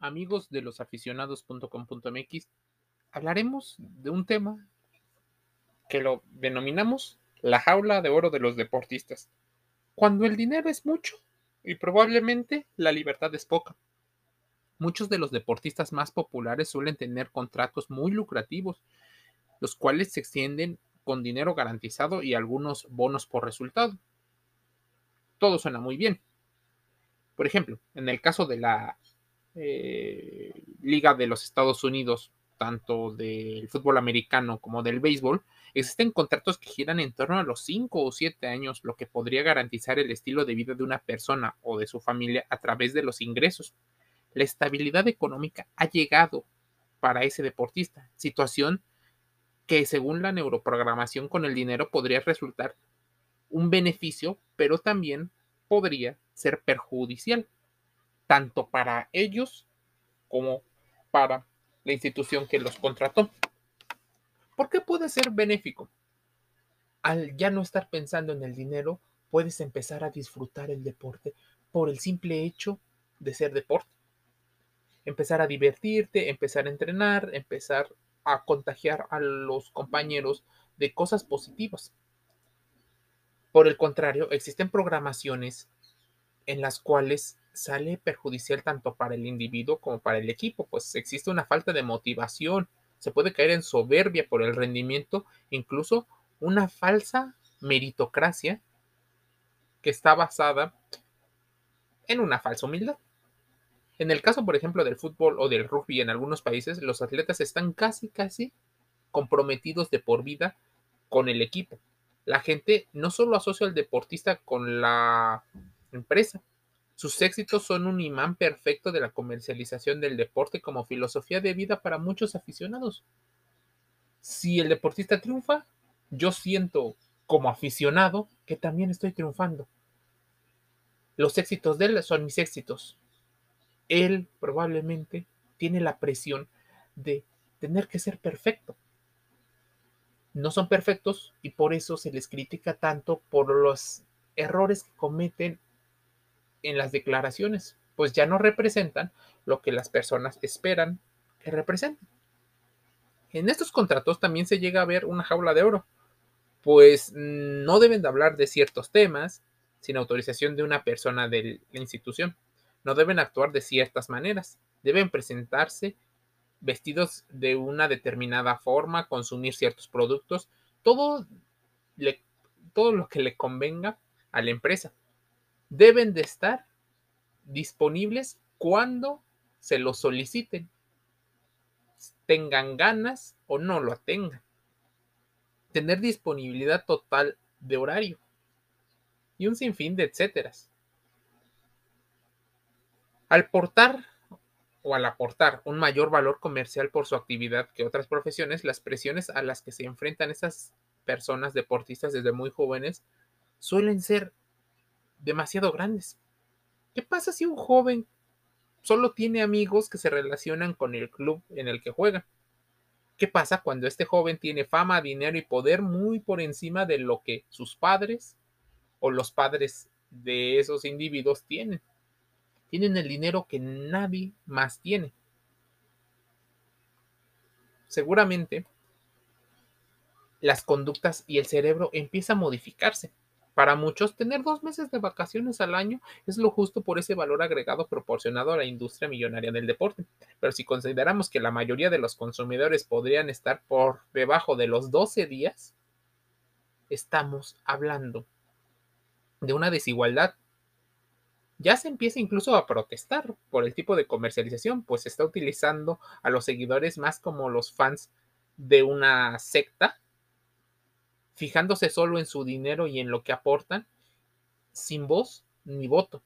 amigos de los aficionados.com.mx, hablaremos de un tema que lo denominamos la jaula de oro de los deportistas. Cuando el dinero es mucho y probablemente la libertad es poca. Muchos de los deportistas más populares suelen tener contratos muy lucrativos, los cuales se extienden con dinero garantizado y algunos bonos por resultado. Todo suena muy bien. Por ejemplo, en el caso de la eh, Liga de los Estados Unidos, tanto del fútbol americano como del béisbol, existen contratos que giran en torno a los 5 o 7 años, lo que podría garantizar el estilo de vida de una persona o de su familia a través de los ingresos. La estabilidad económica ha llegado para ese deportista, situación que según la neuroprogramación con el dinero podría resultar un beneficio, pero también podría ser perjudicial tanto para ellos como para la institución que los contrató. ¿Por qué puede ser benéfico? Al ya no estar pensando en el dinero, puedes empezar a disfrutar el deporte por el simple hecho de ser deporte. Empezar a divertirte, empezar a entrenar, empezar a contagiar a los compañeros de cosas positivas. Por el contrario, existen programaciones en las cuales sale perjudicial tanto para el individuo como para el equipo, pues existe una falta de motivación, se puede caer en soberbia por el rendimiento, incluso una falsa meritocracia que está basada en una falsa humildad. En el caso, por ejemplo, del fútbol o del rugby en algunos países, los atletas están casi, casi comprometidos de por vida con el equipo. La gente no solo asocia al deportista con la empresa, sus éxitos son un imán perfecto de la comercialización del deporte como filosofía de vida para muchos aficionados. Si el deportista triunfa, yo siento como aficionado que también estoy triunfando. Los éxitos de él son mis éxitos. Él probablemente tiene la presión de tener que ser perfecto. No son perfectos y por eso se les critica tanto por los errores que cometen en las declaraciones, pues ya no representan lo que las personas esperan que representen. En estos contratos también se llega a ver una jaula de oro, pues no deben de hablar de ciertos temas sin autorización de una persona de la institución. No deben actuar de ciertas maneras. Deben presentarse vestidos de una determinada forma, consumir ciertos productos, todo, todo lo que le convenga a la empresa deben de estar disponibles cuando se lo soliciten, tengan ganas o no lo tengan. Tener disponibilidad total de horario y un sinfín de etcéteras. Al portar o al aportar un mayor valor comercial por su actividad que otras profesiones, las presiones a las que se enfrentan esas personas deportistas desde muy jóvenes suelen ser demasiado grandes. ¿Qué pasa si un joven solo tiene amigos que se relacionan con el club en el que juega? ¿Qué pasa cuando este joven tiene fama, dinero y poder muy por encima de lo que sus padres o los padres de esos individuos tienen? Tienen el dinero que nadie más tiene. Seguramente las conductas y el cerebro empiezan a modificarse. Para muchos, tener dos meses de vacaciones al año es lo justo por ese valor agregado proporcionado a la industria millonaria del deporte. Pero si consideramos que la mayoría de los consumidores podrían estar por debajo de los 12 días, estamos hablando de una desigualdad. Ya se empieza incluso a protestar por el tipo de comercialización, pues se está utilizando a los seguidores más como los fans de una secta fijándose solo en su dinero y en lo que aportan, sin voz ni voto.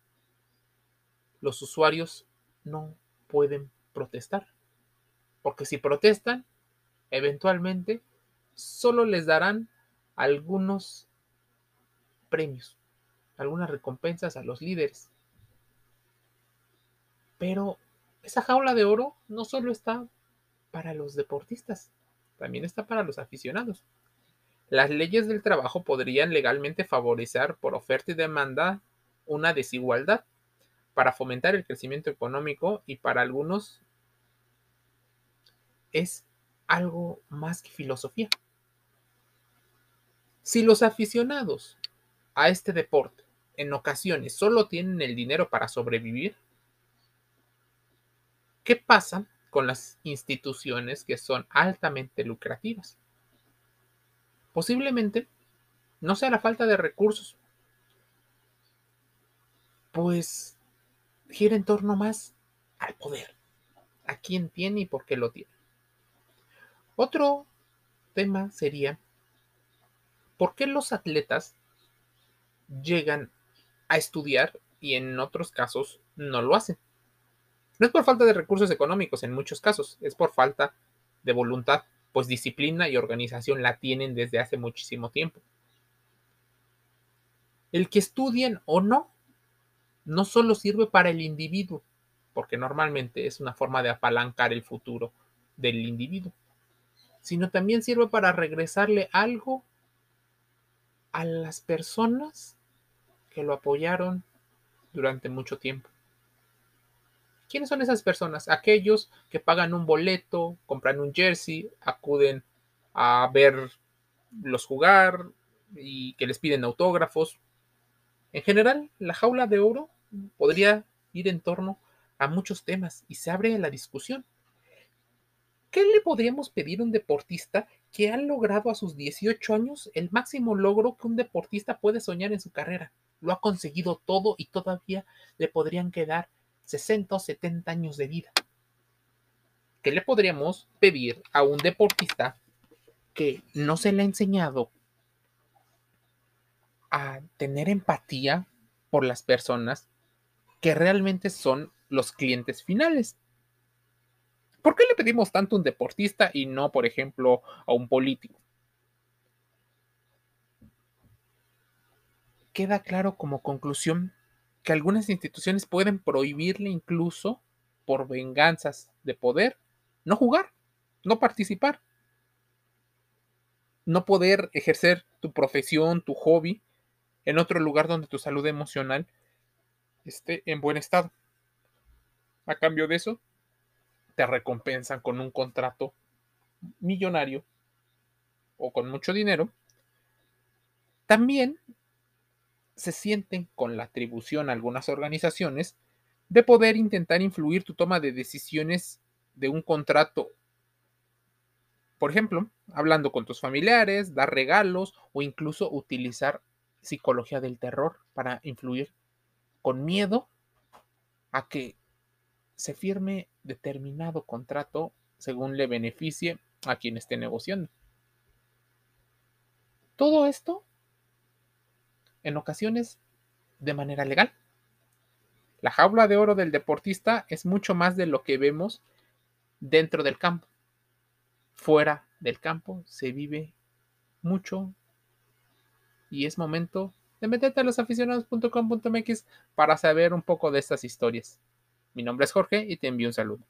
Los usuarios no pueden protestar, porque si protestan, eventualmente solo les darán algunos premios, algunas recompensas a los líderes. Pero esa jaula de oro no solo está para los deportistas, también está para los aficionados. Las leyes del trabajo podrían legalmente favorecer por oferta y demanda una desigualdad. para fomentar el crecimiento económico y para algunos es algo más que filosofía. Si los aficionados a este deporte en ocasiones solo tienen el dinero para sobrevivir, ¿qué pasa con las instituciones que son altamente lucrativas? Posiblemente no sea la falta de recursos, pues gira en torno más al poder, a quién tiene y por qué lo tiene. Otro tema sería, ¿por qué los atletas llegan a estudiar y en otros casos no lo hacen? No es por falta de recursos económicos en muchos casos, es por falta de voluntad, pues disciplina y organización la tienen desde hace muchísimo tiempo. El que estudien o no, no solo sirve para el individuo, porque normalmente es una forma de apalancar el futuro del individuo, sino también sirve para regresarle algo a las personas que lo apoyaron durante mucho tiempo. ¿Quiénes son esas personas? Aquellos que pagan un boleto, compran un jersey, acuden a verlos jugar y que les piden autógrafos. En general, la jaula de oro podría ir en torno a muchos temas y se abre la discusión. ¿Qué le podríamos pedir a un deportista que ha logrado a sus 18 años el máximo logro que un deportista puede soñar en su carrera? Lo ha conseguido todo y todavía le podrían quedar 60 o 70 años de vida. ¿Qué le podríamos pedir a un deportista que no se le ha enseñado a tener empatía por las personas que realmente son los clientes finales? ¿Por qué le pedimos tanto a un deportista y no, por ejemplo, a un político? Queda claro como conclusión que algunas instituciones pueden prohibirle incluso por venganzas de poder no jugar, no participar, no poder ejercer tu profesión, tu hobby en otro lugar donde tu salud emocional esté en buen estado. A cambio de eso, te recompensan con un contrato millonario o con mucho dinero, también se sienten con la atribución a algunas organizaciones de poder intentar influir tu toma de decisiones de un contrato. Por ejemplo, hablando con tus familiares, dar regalos o incluso utilizar psicología del terror para influir con miedo a que se firme determinado contrato según le beneficie a quien esté negociando. Todo esto, en ocasiones, de manera legal. La jaula de oro del deportista es mucho más de lo que vemos dentro del campo. Fuera del campo se vive mucho y es momento de meterte a losaficionados.com.mx para saber un poco de estas historias. Mi nombre es Jorge y te envío un saludo.